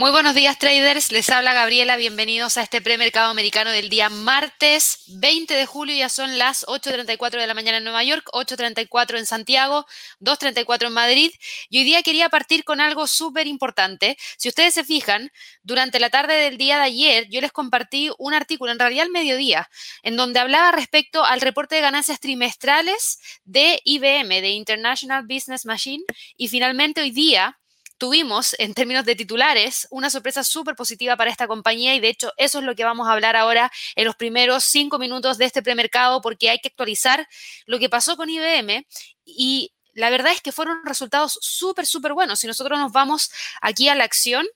Muy buenos días traders, les habla Gabriela, bienvenidos a este premercado americano del día martes 20 de julio, ya son las 8.34 de la mañana en Nueva York, 8.34 en Santiago, 2.34 en Madrid. Y hoy día quería partir con algo súper importante. Si ustedes se fijan, durante la tarde del día de ayer yo les compartí un artículo, en realidad al mediodía, en donde hablaba respecto al reporte de ganancias trimestrales de IBM, de International Business Machine, y finalmente hoy día tuvimos en términos de titulares una sorpresa súper positiva para esta compañía y de hecho eso es lo que vamos a hablar ahora en los primeros cinco minutos de este premercado porque hay que actualizar lo que pasó con IBM y la verdad es que fueron resultados súper, súper buenos. Si nosotros nos vamos aquí a la acción,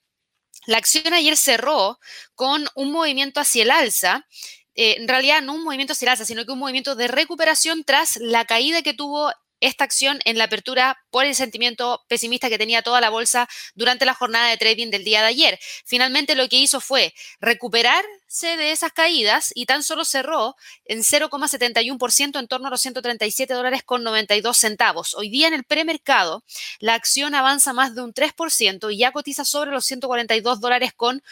la acción ayer cerró con un movimiento hacia el alza. Eh, en realidad no un movimiento hacia el alza, sino que un movimiento de recuperación tras la caída que tuvo esta acción en la apertura por el sentimiento pesimista que tenía toda la bolsa durante la jornada de trading del día de ayer. Finalmente lo que hizo fue recuperarse de esas caídas y tan solo cerró en 0,71% en torno a los 137 dólares con 92 centavos. Hoy día en el premercado la acción avanza más de un 3% y ya cotiza sobre los 142 dólares con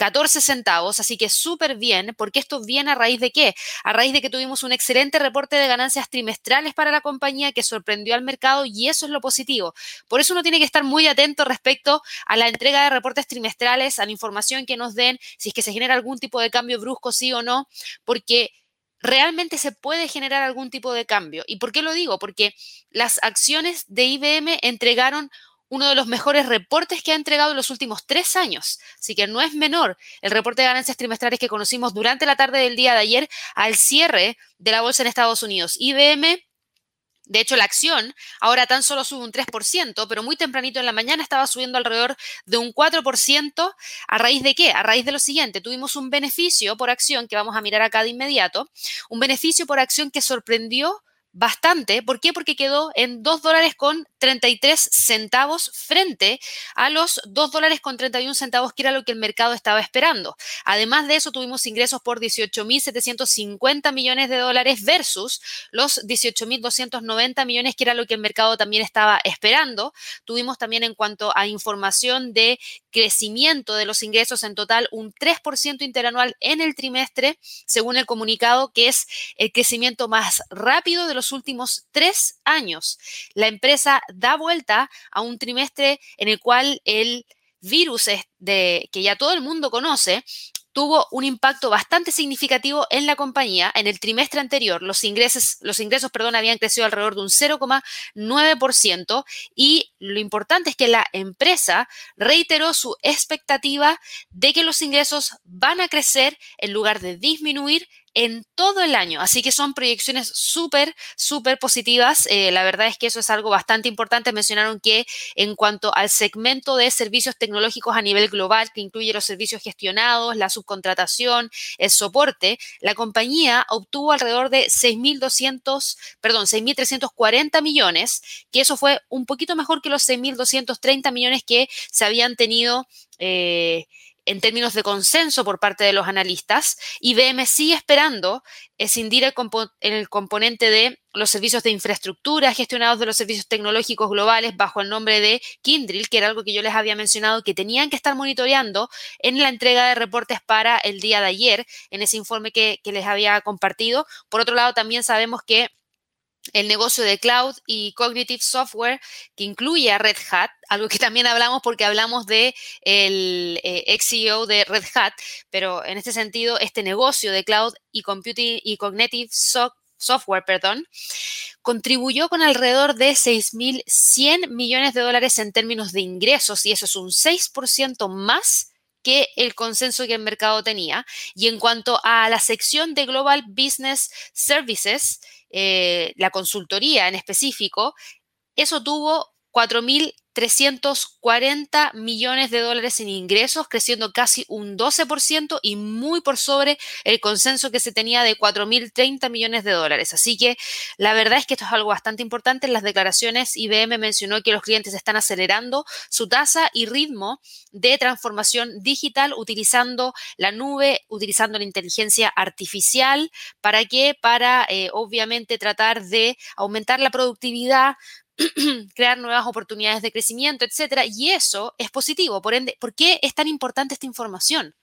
14 centavos, así que súper bien, porque esto viene a raíz de qué? A raíz de que tuvimos un excelente reporte de ganancias trimestrales para la compañía que sorprendió al mercado y eso es lo positivo. Por eso uno tiene que estar muy atento respecto a la entrega de reportes trimestrales, a la información que nos den, si es que se genera algún tipo de cambio brusco, sí o no, porque realmente se puede generar algún tipo de cambio. ¿Y por qué lo digo? Porque las acciones de IBM entregaron uno de los mejores reportes que ha entregado en los últimos tres años. Así que no es menor el reporte de ganancias trimestrales que conocimos durante la tarde del día de ayer al cierre de la bolsa en Estados Unidos. IBM de hecho, la acción ahora tan solo sube un 3%, pero muy tempranito en la mañana estaba subiendo alrededor de un 4%. ¿A raíz de qué? A raíz de lo siguiente, tuvimos un beneficio por acción que vamos a mirar acá de inmediato, un beneficio por acción que sorprendió bastante. ¿Por qué? Porque quedó en 2 dólares con 33 centavos frente a los 2 dólares con 31 centavos, que era lo que el mercado estaba esperando. Además de eso, tuvimos ingresos por 18.750 millones de dólares versus los 18.290 millones, que era lo que el mercado también estaba esperando. Tuvimos también en cuanto a información de crecimiento de los ingresos en total un 3% interanual en el trimestre, según el comunicado, que es el crecimiento más rápido de los últimos tres años. La empresa da vuelta a un trimestre en el cual el virus de, que ya todo el mundo conoce tuvo un impacto bastante significativo en la compañía. En el trimestre anterior, los ingresos, los ingresos perdón, habían crecido alrededor de un 0,9% y lo importante es que la empresa reiteró su expectativa de que los ingresos van a crecer en lugar de disminuir en todo el año. Así que son proyecciones súper, súper positivas. Eh, la verdad es que eso es algo bastante importante. Mencionaron que en cuanto al segmento de servicios tecnológicos a nivel global, que incluye los servicios gestionados, la subcontratación, el soporte, la compañía obtuvo alrededor de 6.200, perdón, 6.340 millones, que eso fue un poquito mejor que los 6.230 millones que se habían tenido. Eh, en términos de consenso por parte de los analistas, IBM sigue esperando escindir el, el, componente de los servicios de infraestructura gestionados de los servicios tecnológicos globales bajo el nombre de Kindrill, que era algo que yo les había mencionado que tenían que estar monitoreando en la entrega de reportes para el día de ayer, en ese informe que les había compartido. Por otro lado, también sabemos que el negocio de cloud y cognitive software que incluye a Red Hat, algo que también hablamos porque hablamos de el eh, ex CEO de Red Hat, pero en este sentido este negocio de cloud y computing y cognitive software, perdón, contribuyó con alrededor de 6.100 millones de dólares en términos de ingresos y eso es un 6% más que el consenso que el mercado tenía. Y en cuanto a la sección de Global Business Services, eh, la consultoría en específico, eso tuvo 4.000 340 millones de dólares en ingresos, creciendo casi un 12% y muy por sobre el consenso que se tenía de 4.030 millones de dólares. Así que la verdad es que esto es algo bastante importante. En las declaraciones IBM mencionó que los clientes están acelerando su tasa y ritmo de transformación digital utilizando la nube, utilizando la inteligencia artificial. ¿Para qué? Para eh, obviamente tratar de aumentar la productividad, crear nuevas oportunidades de crecimiento, etcétera. Y eso es positivo. Por ende, ¿por qué es tan importante esta información?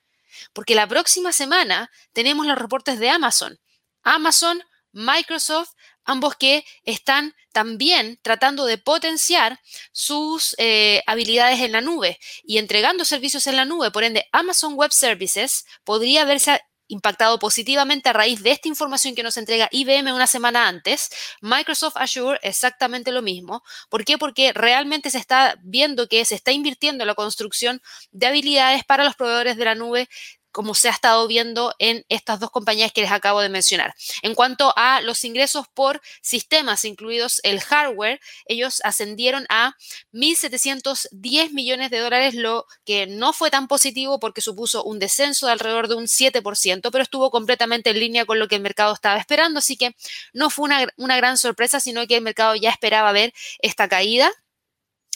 Porque la próxima semana tenemos los reportes de Amazon. Amazon, Microsoft, ambos que están también tratando de potenciar sus eh, habilidades en la nube y entregando servicios en la nube. Por ende, Amazon Web Services podría verse impactado positivamente a raíz de esta información que nos entrega IBM una semana antes. Microsoft Azure exactamente lo mismo. ¿Por qué? Porque realmente se está viendo que se está invirtiendo en la construcción de habilidades para los proveedores de la nube como se ha estado viendo en estas dos compañías que les acabo de mencionar. En cuanto a los ingresos por sistemas, incluidos el hardware, ellos ascendieron a 1.710 millones de dólares, lo que no fue tan positivo porque supuso un descenso de alrededor de un 7%, pero estuvo completamente en línea con lo que el mercado estaba esperando, así que no fue una, una gran sorpresa, sino que el mercado ya esperaba ver esta caída.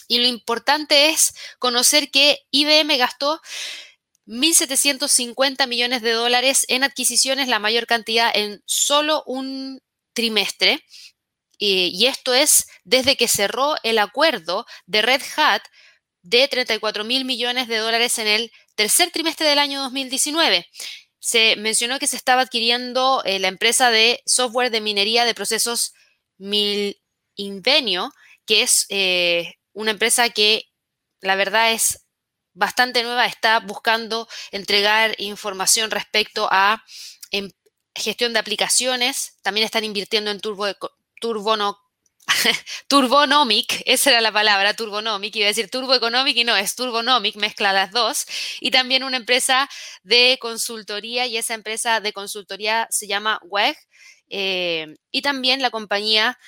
Y lo importante es conocer que IBM gastó 1.750 millones de dólares en adquisiciones, la mayor cantidad en solo un trimestre. Y, esto es desde que cerró el acuerdo de Red Hat de 34 mil millones de dólares en el tercer trimestre del año 2019. Se mencionó que se estaba adquiriendo eh, la empresa de software de minería de procesos Invenio, que es eh, una empresa que la verdad es bastante nueva, está buscando entregar información respecto a em, gestión de aplicaciones. También están invirtiendo en turbo, turbono, Turbonomic, esa era la palabra, Turbonomic, iba a decir Turbo Economic y no, es Turbonomic, mezcla las dos. Y también una empresa de consultoría y esa empresa de consultoría se llama WEG. Eh, y también la compañía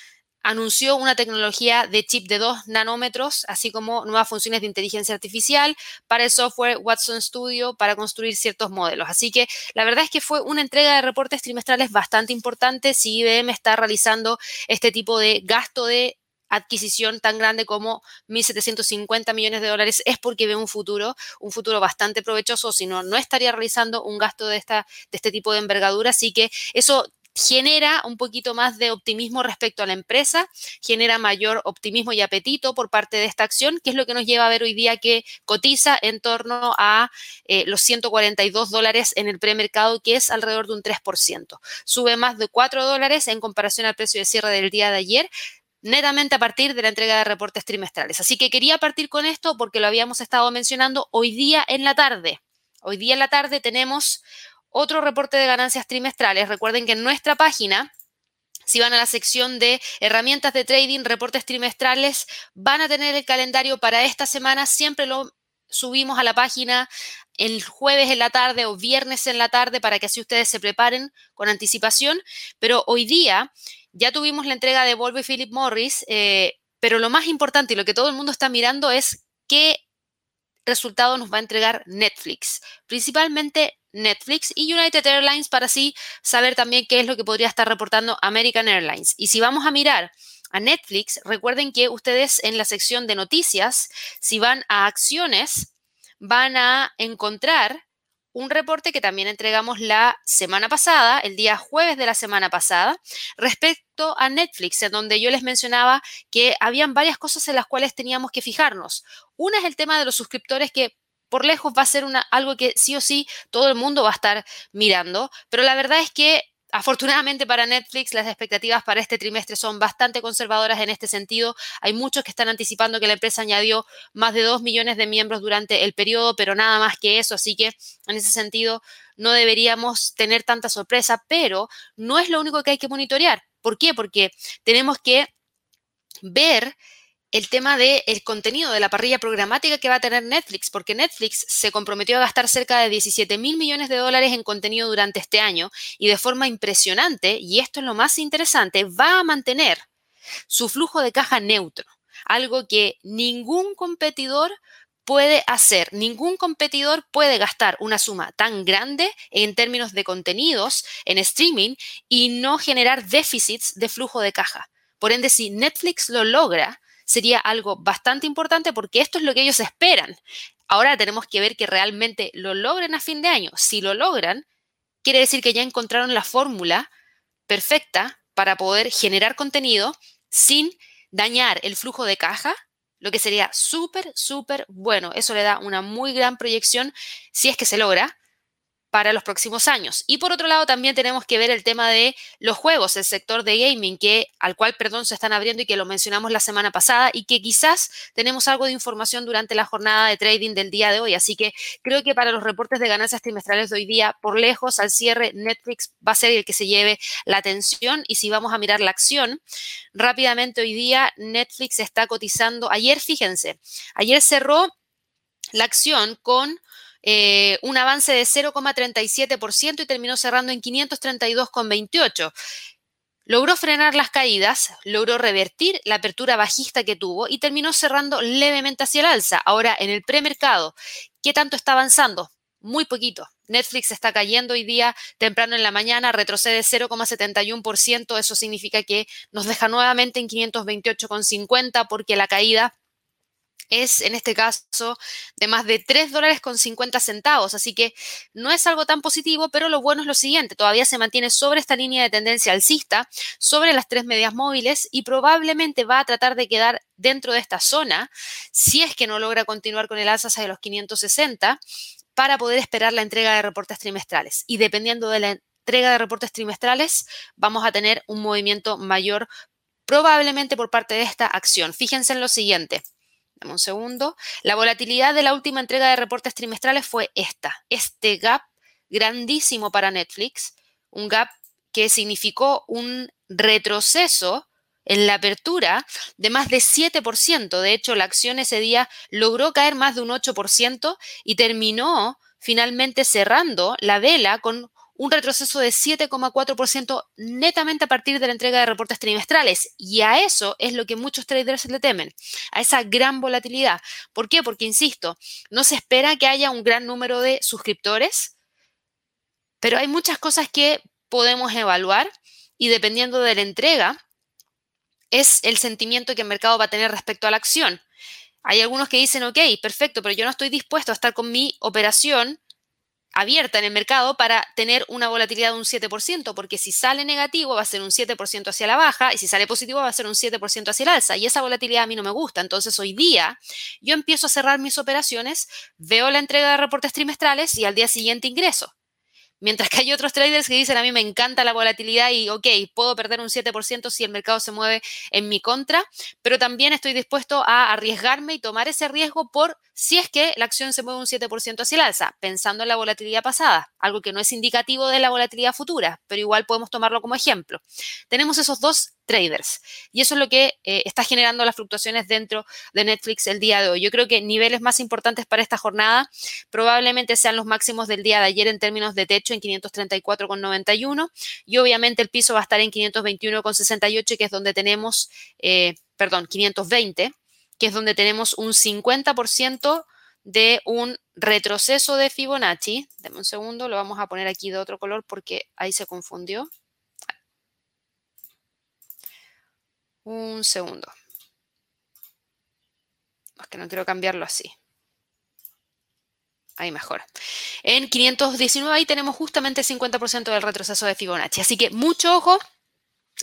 anunció una tecnología de chip de 2 nanómetros, así como nuevas funciones de inteligencia artificial para el software Watson Studio para construir ciertos modelos. Así que la verdad es que fue una entrega de reportes trimestrales bastante importante. Si IBM está realizando este tipo de gasto de adquisición tan grande como 1.750 millones de dólares es porque ve un futuro, un futuro bastante provechoso, si no, no estaría realizando un gasto de, esta, de este tipo de envergadura. Así que eso genera un poquito más de optimismo respecto a la empresa, genera mayor optimismo y apetito por parte de esta acción, que es lo que nos lleva a ver hoy día que cotiza en torno a eh, los 142 dólares en el premercado, que es alrededor de un 3%. Sube más de 4 dólares en comparación al precio de cierre del día de ayer, netamente a partir de la entrega de reportes trimestrales. Así que quería partir con esto porque lo habíamos estado mencionando hoy día en la tarde. Hoy día en la tarde tenemos otro reporte de ganancias trimestrales. Recuerden que en nuestra página si van a la sección de herramientas de trading, reportes trimestrales, van a tener el calendario para esta semana. Siempre lo subimos a la página el jueves en la tarde o viernes en la tarde para que así ustedes se preparen con anticipación. Pero hoy día ya tuvimos la entrega de Volvo y Philip Morris, eh, pero lo más importante y lo que todo el mundo está mirando es qué resultado nos va a entregar Netflix. Principalmente Netflix y United Airlines para así saber también qué es lo que podría estar reportando American Airlines. Y si vamos a mirar a Netflix, recuerden que ustedes en la sección de noticias, si van a acciones, van a encontrar un reporte que también entregamos la semana pasada, el día jueves de la semana pasada, respecto a Netflix, en donde yo les mencionaba que habían varias cosas en las cuales teníamos que fijarnos. Una es el tema de los suscriptores que por lejos va a ser algo que sí o sí todo el mundo va a estar mirando, pero la verdad es que Afortunadamente para Netflix, las expectativas para este trimestre son bastante conservadoras en este sentido. Hay muchos que están anticipando que la empresa añadió más de 2 millones de miembros durante el periodo, pero nada más que eso. Así que en ese sentido no deberíamos tener tanta sorpresa, pero no es lo único que hay que monitorear. ¿Por qué? Porque tenemos que ver el tema del el contenido de la parrilla programática que va a tener Netflix, porque Netflix se comprometió a gastar cerca de 17 mil millones de dólares en contenido durante este año y de forma impresionante, y esto es lo más interesante, va a mantener su flujo de caja neutro, algo que ningún competidor puede hacer. Ningún competidor puede gastar una suma tan grande en términos de contenidos en streaming y no generar déficits de flujo de caja. Por ende, si Netflix lo logra, sería algo bastante importante porque esto es lo que ellos esperan. Ahora tenemos que ver que realmente lo logren a fin de año. Si lo logran, quiere decir que ya encontraron la fórmula perfecta para poder generar contenido sin dañar el flujo de caja, lo que sería súper, súper bueno. Eso le da una muy gran proyección si es que se logra para los próximos años. Y por otro lado, también tenemos que ver el tema de los juegos, el sector de gaming, que, al cual, perdón, se están abriendo y que lo mencionamos la semana pasada y que quizás tenemos algo de información durante la jornada de trading del día de hoy. Así que creo que para los reportes de ganancias trimestrales de hoy día, por lejos, al cierre, Netflix va a ser el que se lleve la atención. Y si vamos a mirar la acción, rápidamente hoy día Netflix está cotizando, ayer, fíjense, ayer cerró la acción con eh, un avance de 0,37% y terminó cerrando en 532,28. Logró frenar las caídas, logró revertir la apertura bajista que tuvo y terminó cerrando levemente hacia el alza. Ahora, en el premercado, ¿qué tanto está avanzando? Muy poquito. Netflix está cayendo hoy día temprano en la mañana, retrocede 0,71%. Eso significa que nos deja nuevamente en 528,50 porque la caída es en este caso de más de 3 dólares con 50 centavos. Así que no es algo tan positivo, pero lo bueno es lo siguiente, todavía se mantiene sobre esta línea de tendencia alcista, sobre las tres medias móviles y probablemente va a tratar de quedar dentro de esta zona si es que no logra continuar con el alza hacia los 560 para poder esperar la entrega de reportes trimestrales. Y dependiendo de la entrega de reportes trimestrales, vamos a tener un movimiento mayor probablemente por parte de esta acción. Fíjense en lo siguiente. Un segundo. La volatilidad de la última entrega de reportes trimestrales fue esta. Este gap grandísimo para Netflix, un gap que significó un retroceso en la apertura de más de 7%. De hecho, la acción ese día logró caer más de un 8% y terminó finalmente cerrando la vela con un retroceso de 7,4% netamente a partir de la entrega de reportes trimestrales. Y a eso es lo que muchos traders le temen, a esa gran volatilidad. ¿Por qué? Porque, insisto, no se espera que haya un gran número de suscriptores, pero hay muchas cosas que podemos evaluar y dependiendo de la entrega, es el sentimiento que el mercado va a tener respecto a la acción. Hay algunos que dicen, ok, perfecto, pero yo no estoy dispuesto a estar con mi operación abierta en el mercado para tener una volatilidad de un 7%, porque si sale negativo va a ser un 7% hacia la baja y si sale positivo va a ser un 7% hacia el alza y esa volatilidad a mí no me gusta. Entonces hoy día yo empiezo a cerrar mis operaciones, veo la entrega de reportes trimestrales y al día siguiente ingreso. Mientras que hay otros traders que dicen, a mí me encanta la volatilidad y, ok, puedo perder un 7% si el mercado se mueve en mi contra, pero también estoy dispuesto a arriesgarme y tomar ese riesgo por si es que la acción se mueve un 7% hacia el alza, pensando en la volatilidad pasada, algo que no es indicativo de la volatilidad futura, pero igual podemos tomarlo como ejemplo. Tenemos esos dos traders. Y eso es lo que eh, está generando las fluctuaciones dentro de Netflix el día de hoy. Yo creo que niveles más importantes para esta jornada probablemente sean los máximos del día de ayer en términos de techo en 534,91 y obviamente el piso va a estar en 521,68 que es donde tenemos, eh, perdón, 520, que es donde tenemos un 50% de un retroceso de Fibonacci. Deme un segundo, lo vamos a poner aquí de otro color porque ahí se confundió. Un segundo. Es que no quiero cambiarlo así. Ahí mejor. En 519 ahí tenemos justamente 50% del retroceso de Fibonacci. Así que mucho ojo.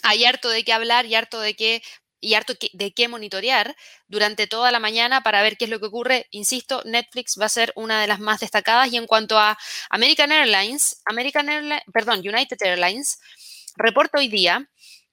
Hay harto de qué hablar y harto de qué y harto de qué monitorear durante toda la mañana para ver qué es lo que ocurre. Insisto, Netflix va a ser una de las más destacadas y en cuanto a American Airlines, American Airlines, perdón, United Airlines, reporta hoy día,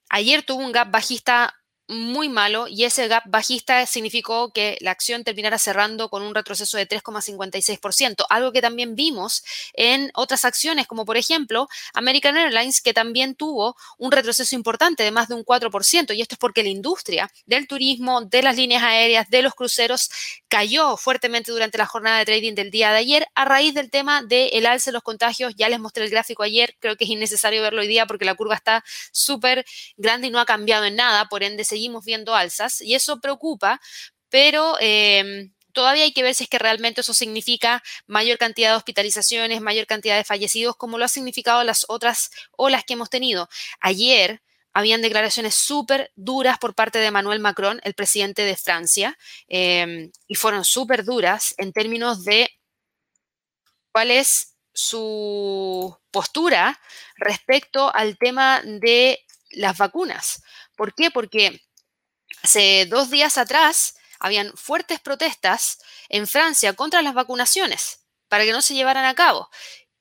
ayer tuvo un gap bajista muy malo y ese gap bajista significó que la acción terminara cerrando con un retroceso de 3,56%, algo que también vimos en otras acciones, como por ejemplo American Airlines, que también tuvo un retroceso importante de más de un 4%, y esto es porque la industria del turismo, de las líneas aéreas, de los cruceros, cayó fuertemente durante la jornada de trading del día de ayer a raíz del tema del alce de los contagios. Ya les mostré el gráfico ayer, creo que es innecesario verlo hoy día porque la curva está súper grande y no ha cambiado en nada, por ende se seguimos viendo alzas y eso preocupa, pero... Em, todavía hay que ver si es que realmente eso significa mayor cantidad de hospitalizaciones, mayor cantidad de fallecidos, como lo ha significado las otras olas que hemos tenido. Ayer habían declaraciones súper duras por parte de Emmanuel Macron, el presidente de Francia, em, y fueron súper duras en términos de cuál es su postura respecto al tema de las vacunas. ¿Por qué? Porque hace dos días atrás habían fuertes protestas en Francia contra las vacunaciones para que no se llevaran a cabo.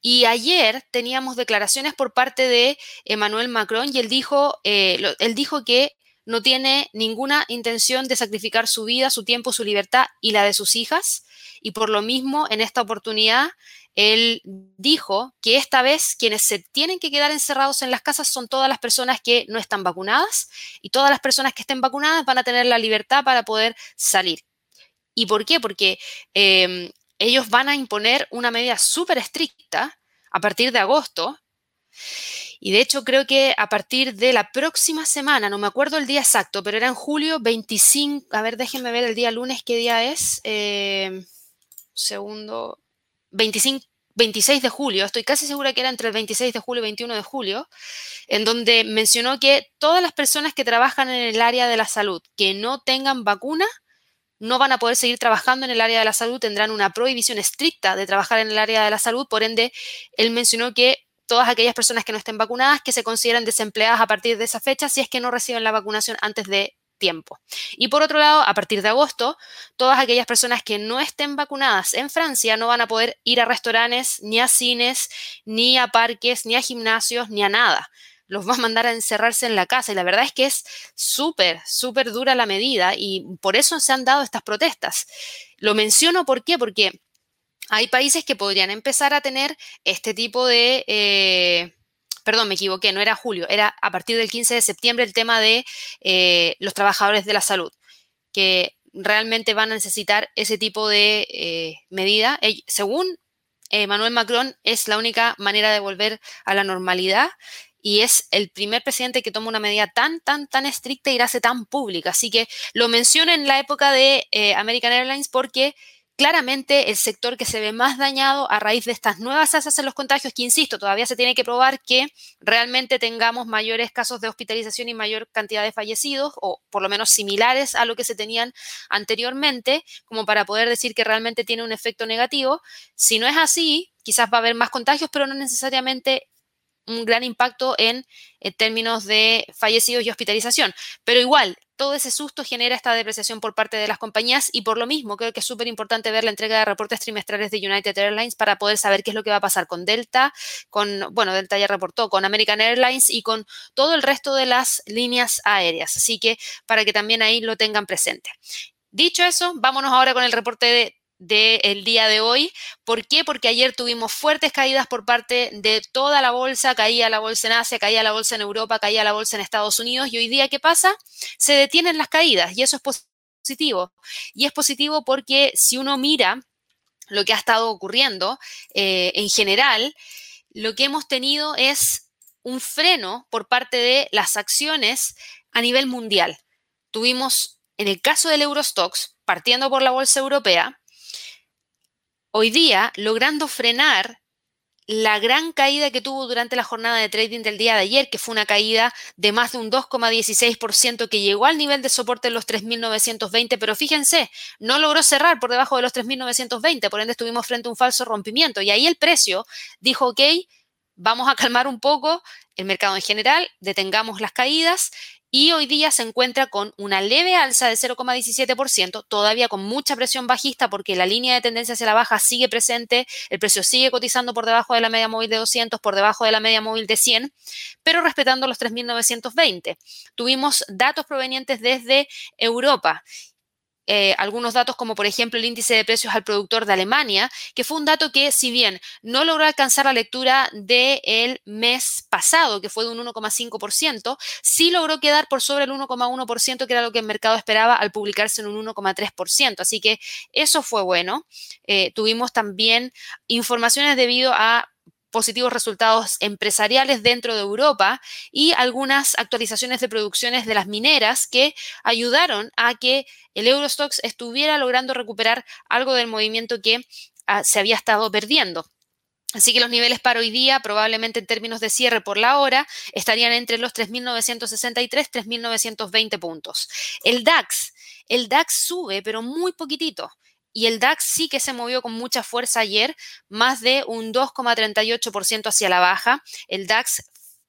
Y ayer teníamos declaraciones por parte de Emmanuel Macron y él dijo, eh, él dijo que no tiene ninguna intención de sacrificar su vida, su tiempo, su libertad y la de sus hijas. Y por lo mismo, en esta oportunidad, él dijo que esta vez quienes se tienen que quedar encerrados en las casas son todas las personas que no están vacunadas y todas las personas que estén vacunadas van a tener la libertad para poder salir. ¿Y por qué? Porque em, ellos van a imponer una medida súper estricta a partir de agosto. Y de hecho creo que a partir de la próxima semana, no me acuerdo el día exacto, pero era en julio 25, a ver, déjenme ver el día lunes, ¿qué día es? Em, segundo, 25, 26 de julio, estoy casi segura que era entre el 26 de julio y 21 de julio, en donde mencionó que todas las personas que trabajan en el área de la salud que no tengan vacuna no van a poder seguir trabajando en el área de la salud, tendrán una prohibición estricta de trabajar en el área de la salud, por ende, él mencionó que todas aquellas personas que no estén vacunadas, que se consideran desempleadas a partir de esa fecha, si es que no reciben la vacunación antes de tiempo. Y por otro lado, a partir de agosto, todas aquellas personas que no estén vacunadas en Francia no van a poder ir a restaurantes, ni a cines, ni a parques, ni a gimnasios, ni a nada. Los va a mandar a encerrarse en la casa. Y la verdad es que es súper, súper dura la medida y por eso se han dado estas protestas. Lo menciono ¿por qué? porque hay países que podrían empezar a tener este tipo de... Eh, perdón, me equivoqué, no era julio, era a partir del 15 de septiembre el tema de eh, los trabajadores de la salud, que realmente van a necesitar ese tipo de eh, medida. Según Emmanuel Macron, es la única manera de volver a la normalidad y es el primer presidente que toma una medida tan, tan, tan estricta y la hace tan pública. Así que lo menciono en la época de eh, American Airlines porque claramente el sector que se ve más dañado a raíz de estas nuevas tasas en los contagios, que insisto, todavía se tiene que probar que realmente tengamos mayores casos de hospitalización y mayor cantidad de fallecidos, o por lo menos similares a lo que se tenían anteriormente, como para poder decir que realmente tiene un efecto negativo. Si no es así, quizás va a haber más contagios, pero no necesariamente un gran impacto en, términos de fallecidos y hospitalización. Pero igual, todo ese susto genera esta depreciación por parte de las compañías y por lo mismo creo que es súper importante ver la entrega de reportes trimestrales de United Airlines para poder saber qué es lo que va a pasar con Delta, con, bueno, Delta ya reportó, con American Airlines y con todo el resto de las líneas aéreas. Así que para que también ahí lo tengan presente. Dicho eso, vámonos ahora con el reporte de del día de hoy. ¿Por qué? Porque ayer tuvimos fuertes caídas por parte de toda la bolsa, caía la bolsa en Asia, caía la bolsa en Europa, caía la bolsa en Estados Unidos y hoy día, ¿qué pasa? Se detienen las caídas y eso es positivo. Y es positivo porque si uno mira lo que ha estado ocurriendo eh, en general, lo que hemos tenido es un freno por parte de las acciones a nivel mundial. Tuvimos, en el caso del Eurostox, partiendo por la bolsa europea, hoy día logrando frenar la gran caída que tuvo durante la jornada de trading del día de ayer, que fue una caída de más de un 2,16% que llegó al nivel de soporte en los 3.920, pero fíjense, no logró cerrar por debajo de los 3.920, por ende estuvimos frente a un falso rompimiento. Y ahí el precio dijo, ok, vamos a calmar un poco el mercado en general, detengamos las caídas y hoy día se encuentra con una leve alza de 0,17%, todavía con mucha presión bajista porque la línea de tendencia hacia la baja sigue presente, el precio sigue cotizando por debajo de la media móvil de 200, por debajo de la media móvil de 100, pero respetando los 3.920. Tuvimos datos provenientes desde Europa eh, algunos datos como por ejemplo el índice de precios al productor de Alemania, que fue un dato que si bien no logró alcanzar la lectura del mes pasado, que fue de un 1,5%, sí logró quedar por sobre el 1,1%, que era lo que el mercado esperaba al publicarse en un 1,3%. Así que eso fue bueno. Eh, tuvimos también informaciones debido a positivos resultados empresariales dentro de Europa y algunas actualizaciones de producciones de las mineras que ayudaron a que el Eurostox estuviera logrando recuperar algo del movimiento que ah, se había estado perdiendo. Así que los niveles para hoy día, probablemente en términos de cierre por la hora, estarían entre los 3.963 3.920 puntos. El DAX, el DAX sube, pero muy poquitito. Y el DAX sí que se movió con mucha fuerza ayer, más de un 2,38% hacia la baja. El DAX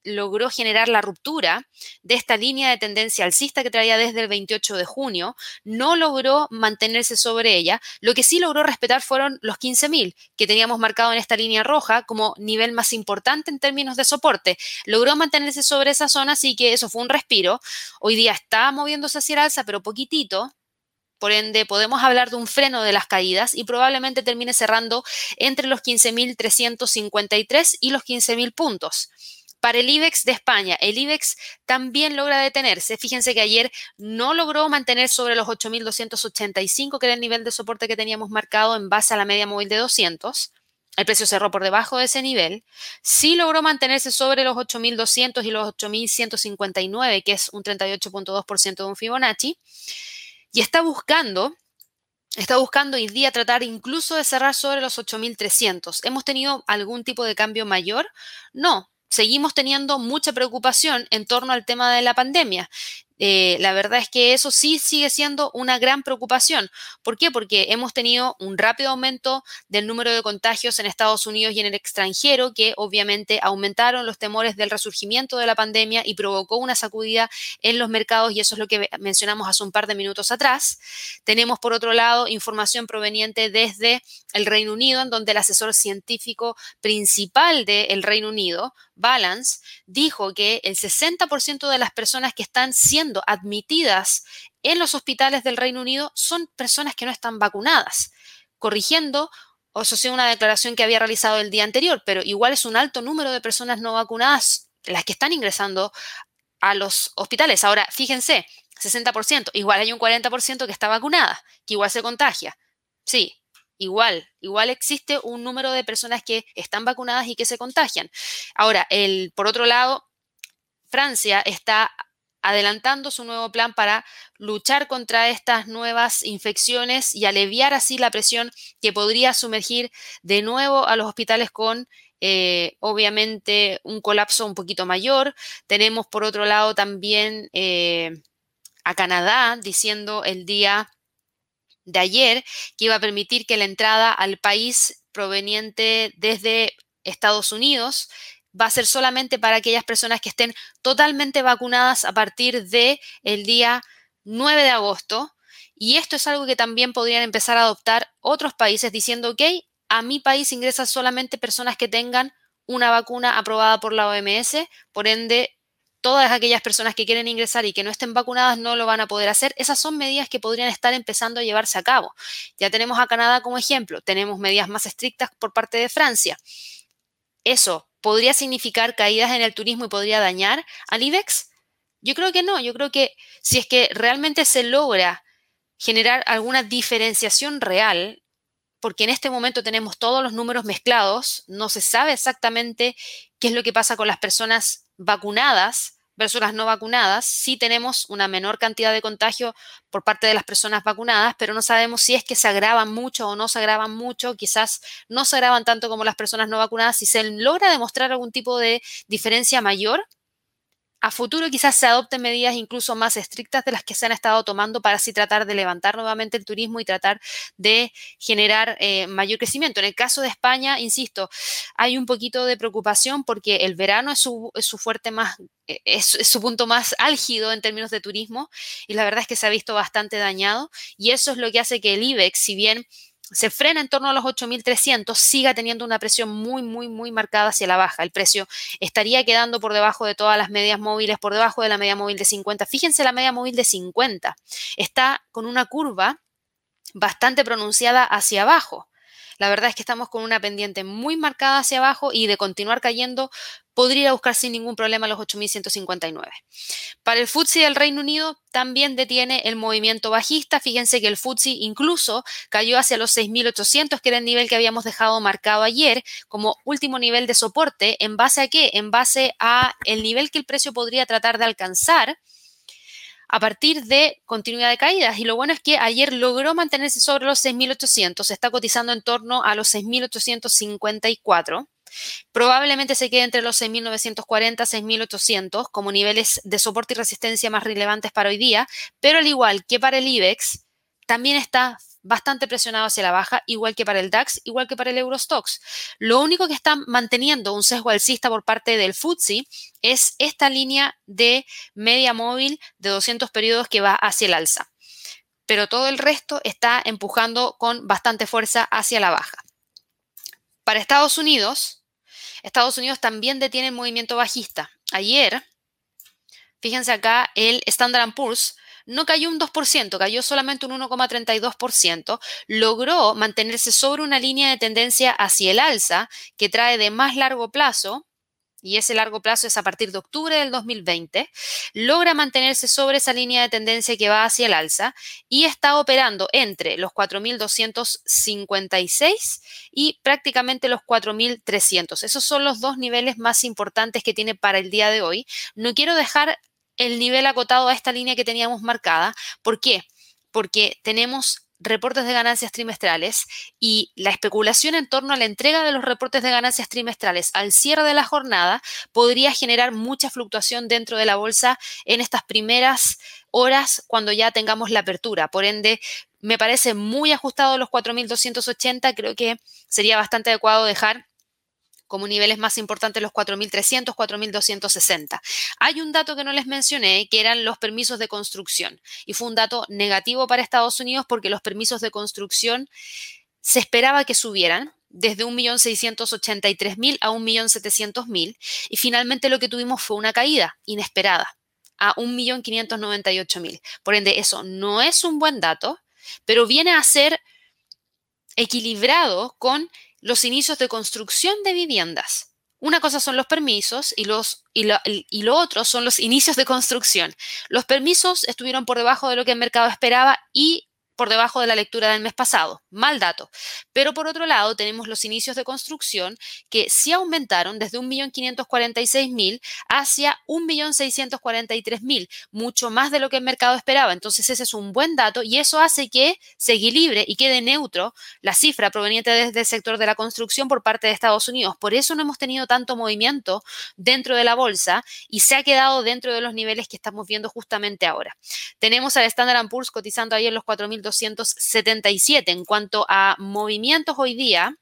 logró generar la ruptura de esta línea de tendencia alcista que traía desde el 28 de junio, no logró mantenerse sobre ella. Lo que sí logró respetar fueron los 15.000 que teníamos marcado en esta línea roja como nivel más importante en términos de soporte. Logró mantenerse sobre esa zona, así que eso fue un respiro. Hoy día está moviéndose hacia el alza, pero poquitito. Por ende, podemos hablar de un freno de las caídas y probablemente termine cerrando entre los 15.353 y los 15.000 puntos. Para el IBEX de España, el IBEX también logra detenerse. Fíjense que ayer no logró mantener sobre los 8.285, que era el nivel de soporte que teníamos marcado en base a la media móvil de 200. El precio cerró por debajo de ese nivel. Sí logró mantenerse sobre los 8.200 y los 8.159, que es un 38.2% de un Fibonacci. Y está buscando está buscando hoy día tratar incluso de cerrar sobre los 8.300. ¿Hemos tenido algún tipo de cambio mayor? No, seguimos teniendo mucha preocupación en torno al tema de la pandemia. Eh, la verdad es que eso sí sigue siendo una gran preocupación. ¿Por qué? Porque hemos tenido un rápido aumento del número de contagios en Estados Unidos y en el extranjero, que obviamente aumentaron los temores del resurgimiento de la pandemia y provocó una sacudida en los mercados, y eso es lo que mencionamos hace un par de minutos atrás. Tenemos, por otro lado, información proveniente desde el Reino Unido, en donde el asesor científico principal del Reino Unido, Balance, dijo que el 60% de las personas que están siendo admitidas en los hospitales del Reino Unido son personas que no están vacunadas, corrigiendo o sea una declaración que había realizado el día anterior, pero igual es un alto número de personas no vacunadas las que están ingresando a los hospitales. Ahora, fíjense, 60%, igual hay un 40% que está vacunada, que igual se contagia. Sí, igual, igual existe un número de personas que están vacunadas y que se contagian. Ahora, por otro lado, Francia está adelantando su nuevo plan para luchar contra estas nuevas infecciones y aliviar así la presión que podría sumergir de nuevo a los hospitales con eh, obviamente un colapso un poquito mayor. Tenemos por otro lado también eh, a Canadá diciendo el día de ayer que iba a permitir que la entrada al país proveniente desde Estados Unidos va a ser solamente para aquellas personas que estén totalmente vacunadas a partir del el día 9 de agosto. Y esto es algo que también podrían empezar a adoptar otros países diciendo, ok, a mi país ingresan solamente personas que tengan una vacuna aprobada por la OMS, por ende todas aquellas personas que quieren ingresar y que no estén vacunadas no lo van a poder hacer. Esas son medidas que podrían estar empezando a llevarse a cabo. Ya tenemos a Canadá como ejemplo, tenemos medidas más estrictas por parte de Francia. ¿Eso podría significar caídas en el turismo y podría dañar al IBEX? Yo creo que no, yo creo que si es que realmente se logra generar alguna diferenciación real, porque en este momento tenemos todos los números mezclados, no se sabe exactamente qué es lo que pasa con las personas vacunadas versus las no vacunadas, sí tenemos una menor cantidad de contagio por parte de las personas vacunadas, pero no sabemos si es que se agravan mucho o no se agravan mucho, quizás no se agravan tanto como las personas no vacunadas, si se logra demostrar algún tipo de diferencia mayor, a futuro quizás se adopten medidas incluso más estrictas de las que se han estado tomando para así tratar de levantar nuevamente el turismo y tratar de generar eh, mayor crecimiento. En el caso de España, insisto, hay un poquito de preocupación porque el verano es su, fuerte más, eh, es, su punto más álgido en términos de turismo y la verdad es que se ha visto bastante dañado y eso es lo que hace que el IBEX, si bien se frena en torno a los 8.300, siga teniendo una presión muy, muy, muy marcada hacia la baja. El precio estaría quedando por debajo de todas las medias móviles, por debajo de la media móvil de 50. Fíjense la media móvil de 50. Está con una curva bastante pronunciada hacia abajo. La verdad es que estamos con una pendiente muy marcada hacia abajo y de continuar cayendo podría buscar sin ningún problema los 8.159. Para el FTSE del Reino Unido también detiene el movimiento bajista. Fíjense que el FTSE incluso cayó hacia los 6.800, que era el nivel que habíamos dejado marcado ayer como último nivel de soporte. ¿En base a qué? En base a el nivel que el precio podría tratar de alcanzar a partir de continuidad de caídas. Y lo bueno es que ayer logró mantenerse sobre los 6.800, se está cotizando en torno a los 6.854. Probablemente se quede entre los 6.940 6.800 como niveles de soporte y resistencia más relevantes para hoy día, pero al igual que para el IBEX, también está bastante presionado hacia la baja, igual que para el DAX, igual que para el Eurostox. Lo único que está manteniendo un sesgo alcista por parte del FTSE es esta línea de media móvil de 200 periodos que va hacia el alza. Pero todo el resto está empujando con bastante fuerza hacia la baja. Para Estados Unidos, Estados Unidos también detiene movimiento bajista. Ayer, fíjense acá, el Standard Poor's no cayó un 2%, cayó solamente un 1,32%, logró mantenerse sobre una línea de tendencia hacia el alza que trae de más largo plazo y ese largo plazo es a partir de octubre del 2020, logra mantenerse sobre esa línea de tendencia que va hacia el alza y está operando entre los 4.256 y prácticamente los 4.300. Esos son los dos niveles más importantes que tiene para el día de hoy. No quiero dejar el nivel acotado a esta línea que teníamos marcada. ¿Por qué? Porque tenemos reportes de ganancias trimestrales y la especulación en torno a la entrega de los reportes de ganancias trimestrales al cierre de la jornada podría generar mucha fluctuación dentro de la bolsa en estas primeras horas cuando ya tengamos la apertura. Por ende, me parece muy ajustado los 4.280. Creo que sería bastante adecuado dejar como niveles más importantes los 4.300, 4.260. Hay un dato que no les mencioné, que eran los permisos de construcción. Y fue un dato negativo para Estados Unidos porque los permisos de construcción se esperaba que subieran desde 1.683.000 a 1.700.000 y finalmente lo que tuvimos fue una caída inesperada a 1.598.000. Por ende, eso no es un buen dato, pero viene a ser equilibrado con los inicios de construcción de viviendas. Una cosa son los permisos y, los, y, lo, otro son los inicios de construcción. Los permisos estuvieron por debajo de lo que el mercado esperaba y por debajo de la lectura del mes pasado. Mal dato. Pero por otro lado, tenemos los inicios de construcción que sí aumentaron desde 1.546.000 hacia 1.643.000, mucho más de lo que el mercado esperaba. Entonces ese es un buen dato y eso hace que se equilibre y quede neutro la cifra proveniente desde el sector de la construcción por parte de Estados Unidos. Por eso no hemos tenido tanto movimiento dentro de la bolsa y se ha quedado dentro de los niveles que estamos viendo justamente ahora. Tenemos al Standard Poor's cotizando ahí en los 4.200 277. En cuanto a movimientos hoy día,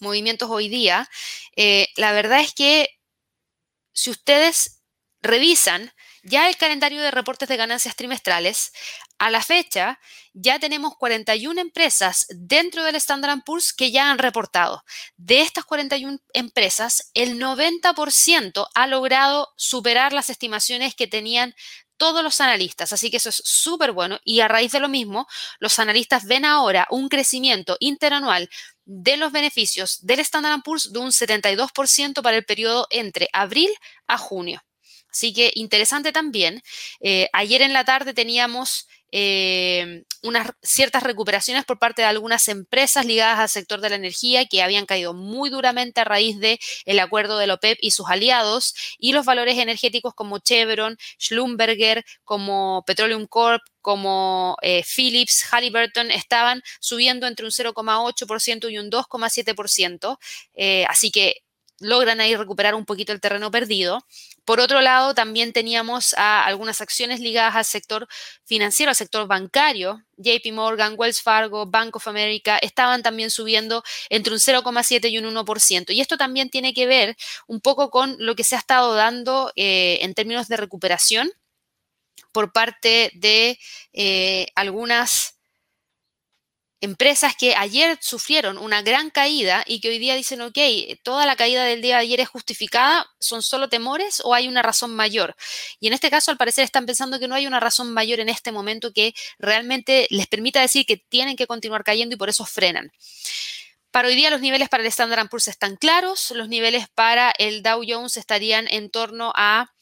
movimientos hoy día, eh, la verdad es que si ustedes revisan ya el calendario de reportes de ganancias trimestrales, a la fecha ya tenemos 41 empresas dentro del Standard Poor's que ya han reportado. De estas 41 empresas, el 90% ha logrado superar las estimaciones que tenían todos los analistas. Así que eso es súper bueno. Y a raíz de lo mismo, los analistas ven ahora un crecimiento interanual de los beneficios del Standard Poor's de un 72% para el periodo entre abril a junio. Así que interesante también. Eh, ayer en la tarde teníamos eh, unas ciertas recuperaciones por parte de algunas empresas ligadas al sector de la energía que habían caído muy duramente a raíz el acuerdo de la OPEP y sus aliados y los valores energéticos como Chevron, Schlumberger, como Petroleum Corp, como eh, Philips, Halliburton estaban subiendo entre un 0,8% y un 2,7%. Eh, así que logran ahí recuperar un poquito el terreno perdido. Por otro lado, también teníamos algunas acciones ligadas al sector financiero, al sector bancario. JP Morgan, Wells Fargo, Bank of America estaban también subiendo entre un 0,7 y un 1%. Y esto también tiene que ver un poco con lo que se ha estado dando eh, en términos de recuperación por parte de eh, algunas empresas que ayer sufrieron una gran caída y que hoy día dicen, ok, toda la caída del día de ayer es justificada, ¿son solo temores o hay una razón mayor? Y en este caso, al parecer, están pensando que no hay una razón mayor en este momento que realmente les permita decir que tienen que continuar cayendo y por eso frenan. Para hoy día los niveles para el Standard Poor's están claros, los niveles para el Dow Jones estarían en torno a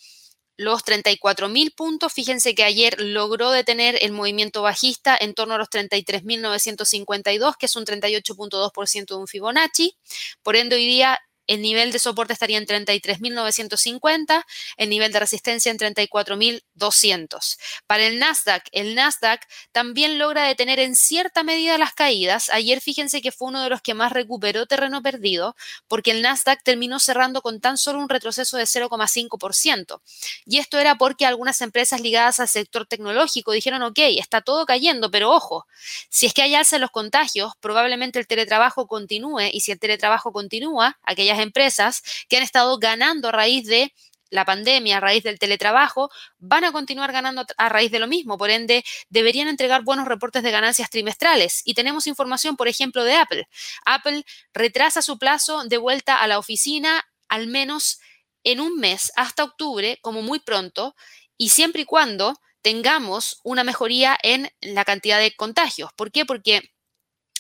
los 34.000 puntos. Fíjense que ayer logró detener el movimiento bajista en torno a los 33.952, que es un 38.2% de un Fibonacci. Por ende, hoy día el nivel de soporte estaría en 33.950, el nivel de resistencia en 34.200. Para el Nasdaq, el Nasdaq también logra detener en cierta medida las caídas. Ayer fíjense que fue uno de los que más recuperó terreno perdido, porque el Nasdaq terminó cerrando con tan solo un retroceso de 0,5%. Y esto era porque algunas empresas ligadas al sector tecnológico dijeron, ok, está todo cayendo, pero ojo, si es que hay alza en los contagios, probablemente el teletrabajo continúe y si el teletrabajo continúa, aquellas empresas que han estado ganando a raíz de la pandemia, a raíz del teletrabajo, van a continuar ganando a raíz de lo mismo. Por ende, deberían entregar buenos reportes de ganancias trimestrales. Y tenemos información, por ejemplo, de Apple. Apple retrasa su plazo de vuelta a la oficina al menos en un mes, hasta octubre, como muy pronto, y siempre y cuando tengamos una mejoría en la cantidad de contagios. ¿Por qué? Porque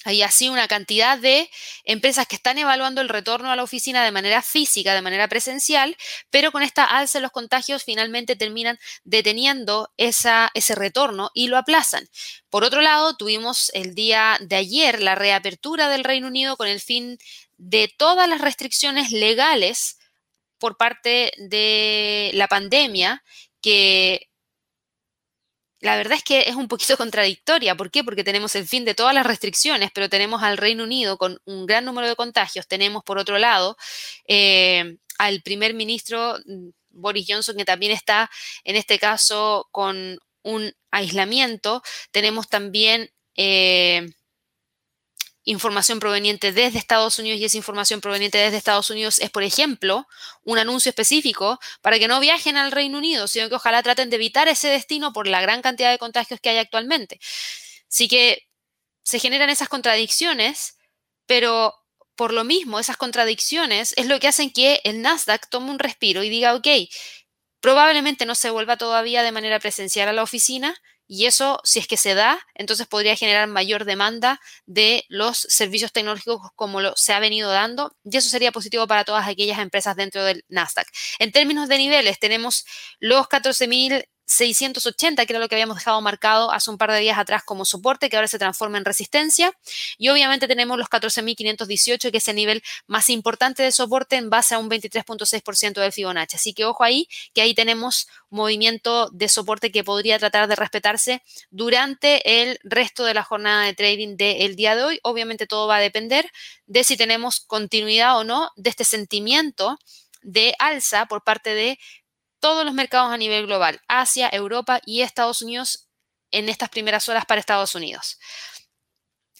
hay así una cantidad de empresas que están evaluando el retorno a la oficina de manera física, de manera presencial, pero con esta alza en los contagios finalmente terminan deteniendo ese retorno y lo aplazan. Por otro lado, tuvimos el día de ayer la reapertura del Reino Unido con el fin de todas las restricciones legales por parte de la pandemia que la verdad es que es un poquito contradictoria. ¿Por qué? Porque tenemos el fin de todas las restricciones, pero tenemos al Reino Unido con un gran número de contagios. Tenemos, por otro lado, eh, al primer ministro mm, Boris Johnson, que también está, en este caso, con un aislamiento. Tenemos también... Eh, información proveniente desde Estados Unidos y esa información proveniente desde Estados Unidos es, por ejemplo, un anuncio específico para que no viajen al Reino Unido, sino que ojalá traten de evitar ese destino por la gran cantidad de contagios que hay actualmente. Así que se generan esas contradicciones, pero por lo mismo, esas contradicciones es lo que hacen que el Nasdaq tome un respiro y diga, ok, probablemente no se vuelva todavía de manera presencial a la oficina, y eso, si es que se da, entonces podría generar mayor demanda de los servicios tecnológicos como lo, se ha venido dando. Y eso sería positivo para todas aquellas empresas dentro del Nasdaq. En términos de niveles, tenemos los 14.000 680, que era lo que habíamos dejado marcado hace un par de días atrás como soporte, que ahora se transforma en resistencia. Y obviamente tenemos los 14.518, que es el nivel más importante de soporte en base a un 23.6% del Fibonacci. Así que ojo ahí, que ahí tenemos movimiento de soporte que podría tratar de respetarse durante el resto de la jornada de trading del día de hoy. Obviamente todo va a depender de si tenemos continuidad o no de este sentimiento de alza por parte de todos los mercados a nivel global, Asia, Europa y Estados Unidos en estas primeras horas para Estados Unidos.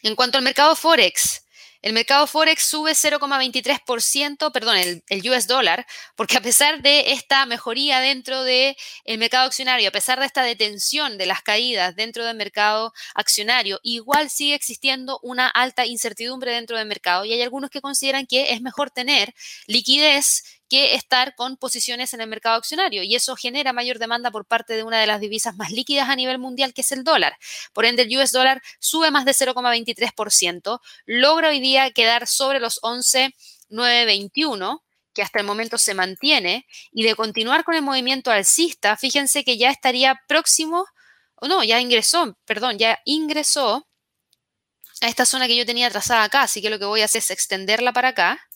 En cuanto al mercado Forex, el mercado Forex sube 0,23%, perdón, el, US dólar, porque a pesar de esta mejoría dentro del mercado accionario, a pesar de esta detención de las caídas dentro del mercado accionario, igual sigue existiendo una alta incertidumbre dentro del mercado y hay algunos que consideran que es mejor tener liquidez que estar con posiciones en el mercado accionario y eso genera mayor demanda por parte de una de las divisas más líquidas a nivel mundial que es el dólar. Por ende, el US dólar sube más de 0,23%, logra hoy día quedar sobre los 11,921 que hasta el momento se mantiene, y de continuar con el movimiento alcista, fíjense que ya estaría próximo, o no, ya ingresó, perdón, ya ingresó a esta zona que yo tenía trazada acá, así que lo que voy a hacer es extenderla para acá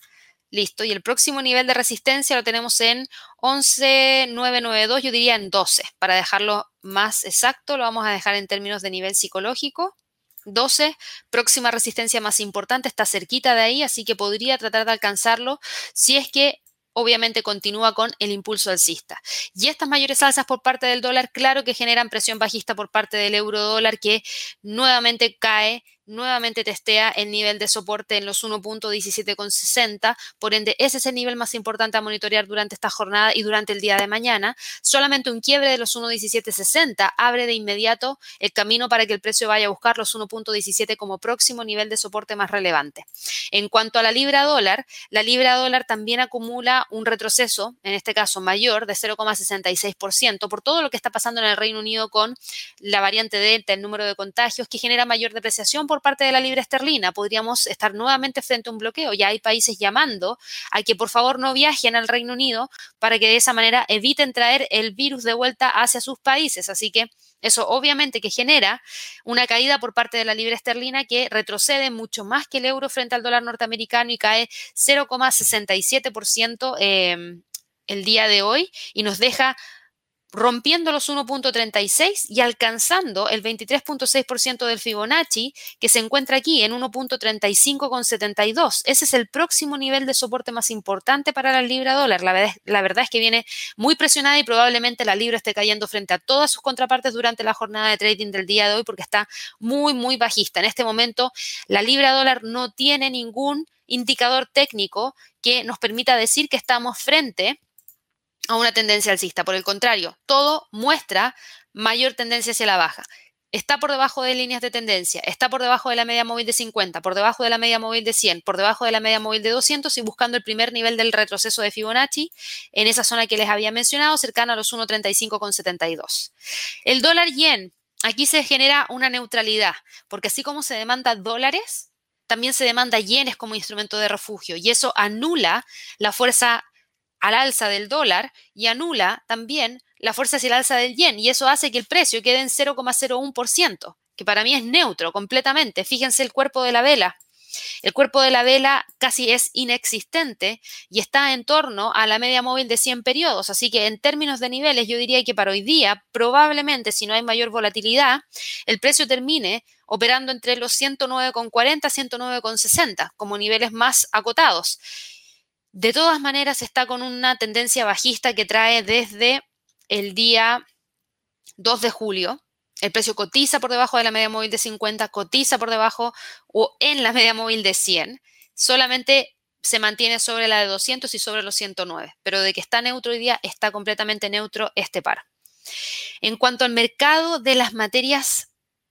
Listo. Y el próximo nivel de resistencia lo tenemos en 11,992, yo diría en 12. Para dejarlo más exacto, lo vamos a dejar en términos de nivel psicológico. 12, próxima resistencia más importante, está cerquita de ahí, así que podría tratar de alcanzarlo si es que obviamente continúa con el impulso alcista. Y estas mayores alzas por parte del dólar, claro que generan presión bajista por parte del euro dólar que nuevamente cae nuevamente testea el nivel de soporte en los 1.1760, por ende ese es el nivel más importante a monitorear durante esta jornada y durante el día de mañana. Solamente un quiebre de los 1.1760 abre de inmediato el camino para que el precio vaya a buscar los 1.17 como próximo nivel de soporte más relevante. En cuanto a la libra dólar, la libra dólar también acumula un retroceso, en este caso mayor, de 0,66% por todo lo que está pasando en el Reino Unido con la variante Delta, el número de contagios que genera mayor depreciación por parte de la libra esterlina, podríamos estar nuevamente frente a un bloqueo. Ya hay países llamando a que por favor no viajen al Reino Unido para que de esa manera eviten traer el virus de vuelta hacia sus países. Así que Eso obviamente que genera una caída por parte de la libra esterlina que retrocede mucho más que el euro frente al dólar norteamericano y cae 0,67% eh, el día de hoy y nos deja rompiendo los 1.36 y alcanzando el 23.6% del Fibonacci que se encuentra aquí en 1.35,72. Ese es el próximo nivel de soporte más importante para la libra dólar. La verdad, la verdad, es que viene muy presionada y probablemente la libra esté cayendo frente a todas sus contrapartes durante la jornada de trading del día de hoy porque está muy, muy bajista. En este momento la libra dólar no tiene ningún indicador técnico que nos permita decir que estamos frente a una tendencia alcista. Por el contrario, todo muestra mayor tendencia hacia la baja. Está por debajo de líneas de tendencia, está por debajo de la media móvil de 50, por debajo de la media móvil de 100, por debajo de la media móvil de 200 y buscando el primer nivel del retroceso de Fibonacci en esa zona que les había mencionado, cercano a los 1.35,72. El dólar yen, aquí se genera una neutralidad, porque así como se demanda dólares, también se demanda yenes como instrumento de refugio y eso anula la fuerza al alza del dólar y anula también la fuerza hacia el alza del yen y eso hace que el precio quede en 0,01%, que para mí es neutro completamente. Fíjense el cuerpo de la vela. El cuerpo de la vela casi es inexistente y está en torno a la media móvil de 100 periodos. Así que en términos de niveles, yo diría que para hoy día, probablemente si no hay mayor volatilidad, el precio termine operando entre los 109,40 y 109,60 como niveles más acotados. De todas maneras, está con una tendencia bajista que trae desde el día 2 de julio. El precio cotiza por debajo de la media móvil de 50, cotiza por debajo o en la media móvil de 100. Solamente se mantiene sobre la de 200 y sobre los 109, pero de que está neutro hoy día, está completamente neutro este par. En cuanto al mercado de las materias,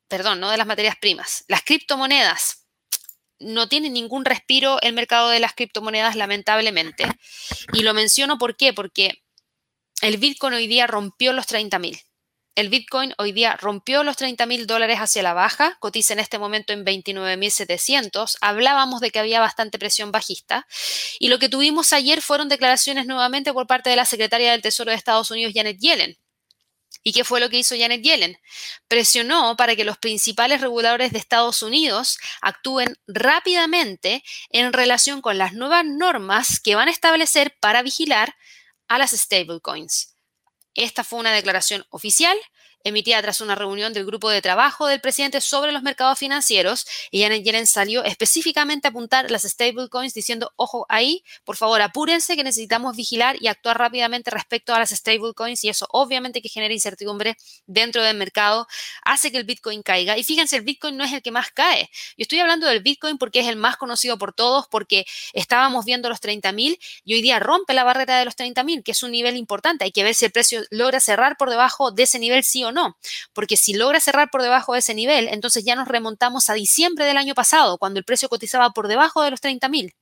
perdón, no de las materias primas, las criptomonedas, no tiene ningún respiro el mercado de las criptomonedas, lamentablemente. Y lo menciono ¿por qué? porque el Bitcoin hoy día rompió los 30 mil. El Bitcoin hoy día rompió los 30 mil dólares hacia la baja, cotiza en este momento en 29.700. Hablábamos de que había bastante presión bajista. Y lo que tuvimos ayer fueron declaraciones nuevamente por parte de la secretaria del Tesoro de Estados Unidos, Janet Yellen, ¿Y qué fue lo que hizo Janet Yellen? Presionó para que los principales reguladores de Estados Unidos actúen rápidamente en relación con las nuevas normas que van a establecer para vigilar a las stablecoins. Esta fue una declaración oficial emitida tras una reunión del grupo de trabajo del presidente sobre los mercados financieros y Janet Yellen salió específicamente a apuntar las stablecoins diciendo, ojo ahí, por favor apúrense que necesitamos vigilar y actuar rápidamente respecto a las stablecoins y eso obviamente que genera incertidumbre dentro del mercado, hace que el Bitcoin caiga y fíjense, el Bitcoin no es el que más cae. Yo estoy hablando del Bitcoin porque es el más conocido por todos, porque estábamos viendo los 30.000 y hoy día rompe la barrera de los 30.000, que es un nivel importante. Hay que ver si el precio logra cerrar por debajo de ese nivel sí o no, porque si logra cerrar por debajo de ese nivel, entonces ya nos remontamos a diciembre del año pasado, cuando el precio cotizaba por debajo de los 30 mil.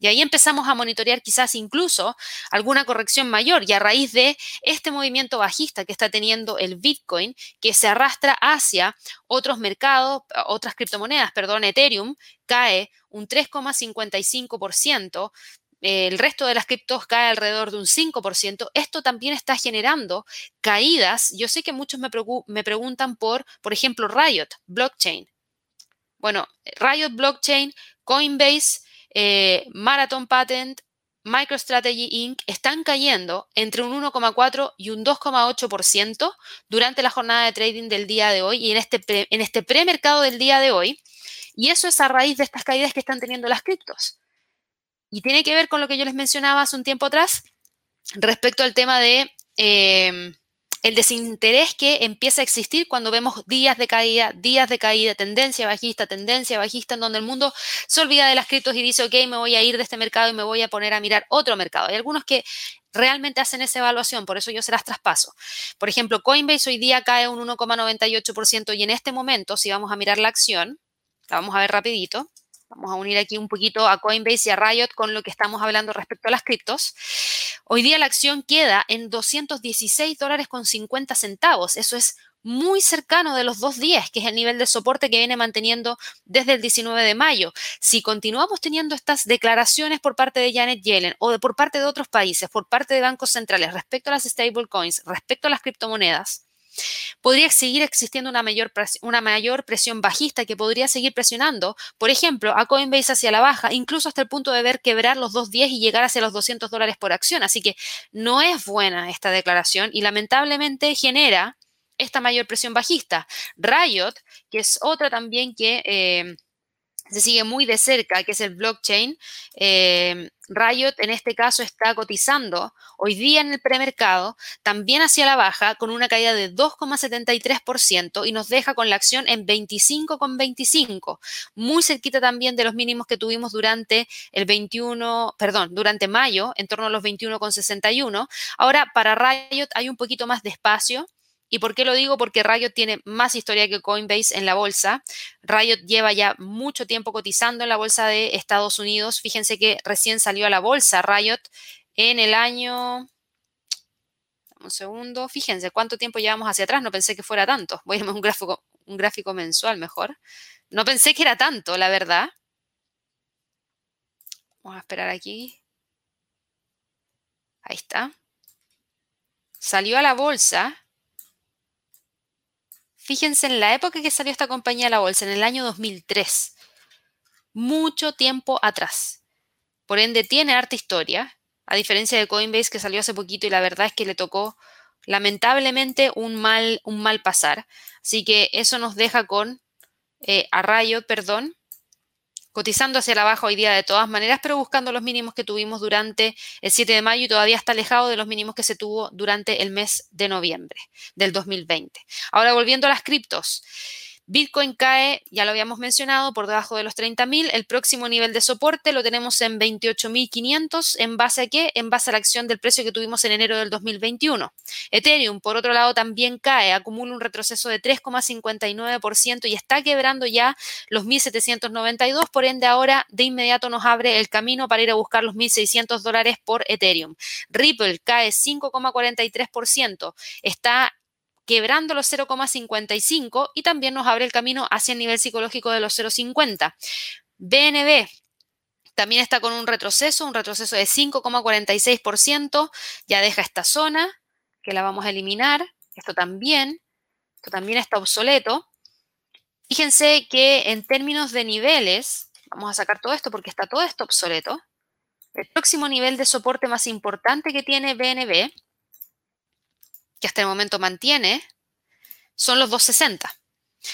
Y ahí empezamos a monitorear quizás incluso alguna corrección mayor y a raíz de este movimiento bajista que está teniendo el Bitcoin, que se arrastra hacia otros mercados, otras criptomonedas, perdón, Ethereum, cae un 3,55%, el resto de las criptos cae alrededor de un 5%, esto también está generando caídas. Yo sé que muchos me, preguntan por, por ejemplo, Riot, blockchain. Bueno, Riot Blockchain, Coinbase, eh, Marathon Patent, MicroStrategy Inc. están cayendo entre un 1,4 y un 2,8% durante la jornada de trading del día de hoy y en este, en este premercado del día de hoy. Y eso es a raíz de estas caídas que están teniendo las criptos. Y tiene que ver con lo que yo les mencionaba hace un tiempo atrás respecto al tema de em, el desinterés que empieza a existir cuando vemos días de caída, días de caída, tendencia bajista, tendencia bajista, en donde el mundo se olvida de las criptos y dice, ok, me voy a ir de este mercado y me voy a poner a mirar otro mercado. Hay algunos que realmente hacen esa evaluación, por eso yo se las traspaso. Por ejemplo, Coinbase hoy día cae un 1,98% y en este momento, si vamos a mirar la acción, la vamos a ver rapidito, Vamos a unir aquí un poquito a Coinbase y a Riot con lo que estamos hablando respecto a las criptos. Hoy día la acción queda en 216 dólares con 50 centavos. Eso es muy cercano de los dos días, que es el nivel de soporte que viene manteniendo desde el 19 de mayo. Si continuamos teniendo estas declaraciones por parte de Janet Yellen o de, por parte de otros países, por parte de bancos centrales respecto a las stablecoins, respecto a las criptomonedas, podría seguir existiendo una mayor, una mayor presión bajista que podría seguir presionando, por ejemplo, a Coinbase hacia la baja, incluso hasta el punto de ver quebrar los 2.10 y llegar hacia los 200 dólares por acción. Así que no es buena esta declaración y lamentablemente genera esta mayor presión bajista. Riot, que es otra también que... Eh, se sigue muy de cerca, que es el blockchain. Eh, Riot en este caso está cotizando hoy día en el premercado también hacia la baja con una caída de 2,73% y nos deja con la acción en 25,25, muy cerquita también de los mínimos que tuvimos durante el 21, perdón, durante mayo, en torno a los 21,61. Ahora para Riot hay un poquito más de espacio ¿Y por qué lo digo? Porque Riot tiene más historia que Coinbase en la bolsa. Riot lleva ya mucho tiempo cotizando en la bolsa de Estados Unidos. Fíjense que recién salió a la bolsa Riot en el año... Un segundo. Fíjense cuánto tiempo llevamos hacia atrás. No pensé que fuera tanto. Voy a un gráfico, un gráfico mensual mejor. No pensé que era tanto, la verdad. Vamos a esperar aquí. Ahí está. Salió a la bolsa Fíjense en la época que salió esta compañía a la bolsa, en el año 2003. Mucho tiempo atrás. Por ende, tiene harta historia, a diferencia de Coinbase que salió hace poquito y la verdad es que le tocó lamentablemente un mal, un mal pasar. Así que eso nos deja con eh, a Rayo, perdón, cotizando hacia la baja hoy día de todas maneras, pero buscando los mínimos que tuvimos durante el 7 de mayo y todavía está alejado de los mínimos que se tuvo durante el mes de noviembre del 2020. Ahora volviendo a las criptos. Bitcoin cae, ya lo habíamos mencionado, por debajo de los 30.000. El próximo nivel de soporte lo tenemos en 28.500. ¿En base a qué? En base a la acción del precio que tuvimos en enero del 2021. Ethereum, por otro lado, también cae, acumula un retroceso de 3,59% y está quebrando ya los 1.792. Por ende, ahora de inmediato nos abre el camino para ir a buscar los 1.600 dólares por Ethereum. Ripple cae 5,43%. Está quebrando los 0,55 y también nos abre el camino hacia el nivel psicológico de los 0,50. BNB también está con un retroceso, un retroceso de 5,46%, ya deja esta zona, que la vamos a eliminar, esto también, esto también está obsoleto. Fíjense que en términos de niveles, vamos a sacar todo esto porque está todo esto obsoleto, el próximo nivel de soporte más importante que tiene BNB que hasta el momento mantiene, son los 260.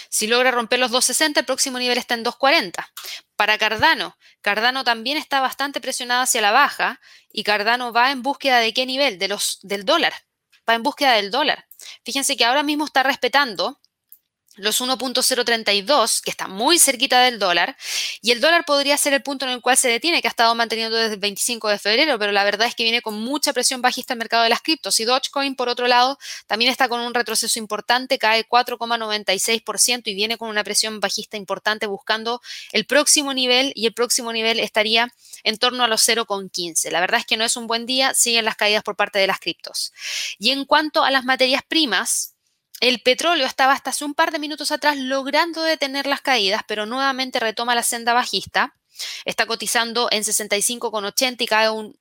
Si logra romper los 260, el próximo nivel está en 240. Para Cardano, Cardano también está bastante presionado hacia la baja y Cardano va en búsqueda de qué nivel? De los, del dólar. Va en búsqueda del dólar. Fíjense que ahora mismo está respetando los 1.032, que está muy cerquita del dólar, y el dólar podría ser el punto en el cual se detiene, que ha estado manteniendo desde el 25 de febrero, pero la verdad es que viene con mucha presión bajista el mercado de las criptos. Y Dogecoin, por otro lado, también está con un retroceso importante, cae 4,96% y viene con una presión bajista importante buscando el próximo nivel, y el próximo nivel estaría en torno a los 0,15. La verdad es que no es un buen día, siguen las caídas por parte de las criptos. Y en cuanto a las materias primas, el petróleo estaba hasta hace un par de minutos atrás logrando detener las caídas, pero nuevamente retoma la senda bajista. Está cotizando en 65,80 y cae un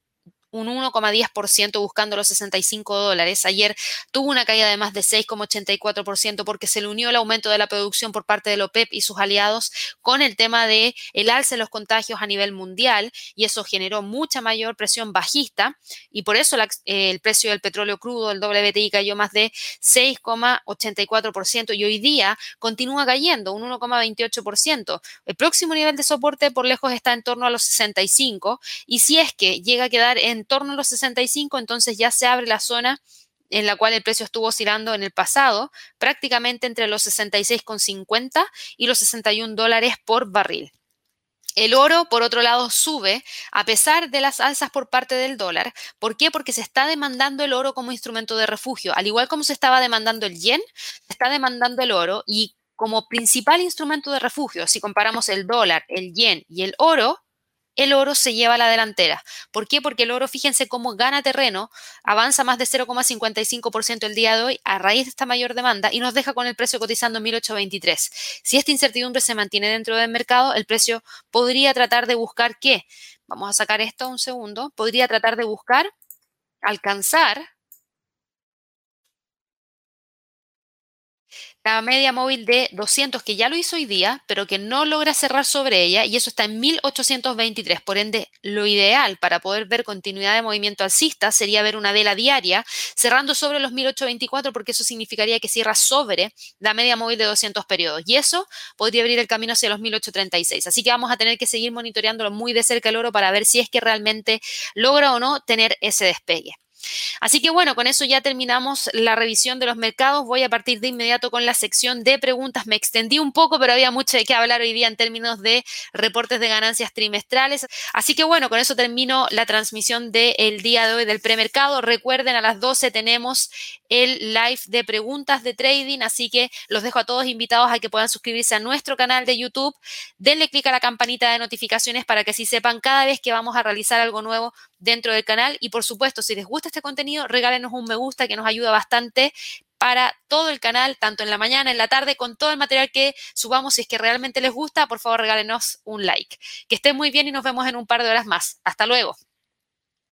un 1,10% buscando los 65 dólares. Ayer tuvo una caída de más de 6,84% porque se le unió el aumento de la producción por parte de OPEP y sus aliados con el tema de el alce de los contagios a nivel mundial y eso generó mucha mayor presión bajista y por eso el precio del petróleo crudo, el WTI, cayó más de 6,84% y hoy día continúa cayendo un 1,28%. El próximo nivel de soporte por lejos está en torno a los 65 y si es que llega a quedar en torno a los 65, entonces ya se abre la zona en la cual el precio estuvo oscilando en el pasado, prácticamente entre los 66,50 y los 61 dólares por barril. El oro, por otro lado, sube a pesar de las alzas por parte del dólar. ¿Por qué? Porque se está demandando el oro como instrumento de refugio. Al igual como se estaba demandando el yen, se está demandando el oro y como principal instrumento de refugio, si comparamos el dólar, el yen y el oro, el oro se lleva a la delantera. ¿Por qué? Porque el oro, fíjense cómo gana terreno, avanza más de 0,55% el día de hoy a raíz de esta mayor demanda y nos deja con el precio cotizando en 1823. Si esta incertidumbre se mantiene dentro del mercado, el precio podría tratar de buscar qué? Vamos a sacar esto un segundo. Podría tratar de buscar alcanzar la media móvil de 200 que ya lo hizo hoy día, pero que no logra cerrar sobre ella y eso está en 1823. Por ende, lo ideal para poder ver continuidad de movimiento alcista sería ver una vela diaria cerrando sobre los 1824 porque eso significaría que cierra sobre la media móvil de 200 periodos y eso podría abrir el camino hacia los 1836. Así que vamos a tener que seguir monitoreándolo muy de cerca el oro para ver si es que realmente logra o no tener ese despegue. Así que bueno, con eso ya terminamos la revisión de los mercados. Voy a partir de inmediato con la sección de preguntas. Me extendí un poco, pero había mucho de qué hablar hoy día en términos de reportes de ganancias trimestrales. Así que bueno, con eso termino la transmisión del día de hoy del premercado. Recuerden, a las 12 tenemos el live de preguntas de trading, así que los dejo a todos invitados a que puedan suscribirse a nuestro canal de YouTube. Denle clic a la campanita de notificaciones para que así sepan cada vez que vamos a realizar algo nuevo dentro del canal. Y por supuesto, si les gusta este contenido, regálenos un me gusta que nos ayuda bastante para todo el canal, tanto en la mañana, en la tarde, con todo el material que subamos. Si es que realmente les gusta, por favor regálenos un like. Que estén muy bien y nos vemos en un par de horas más. Hasta luego.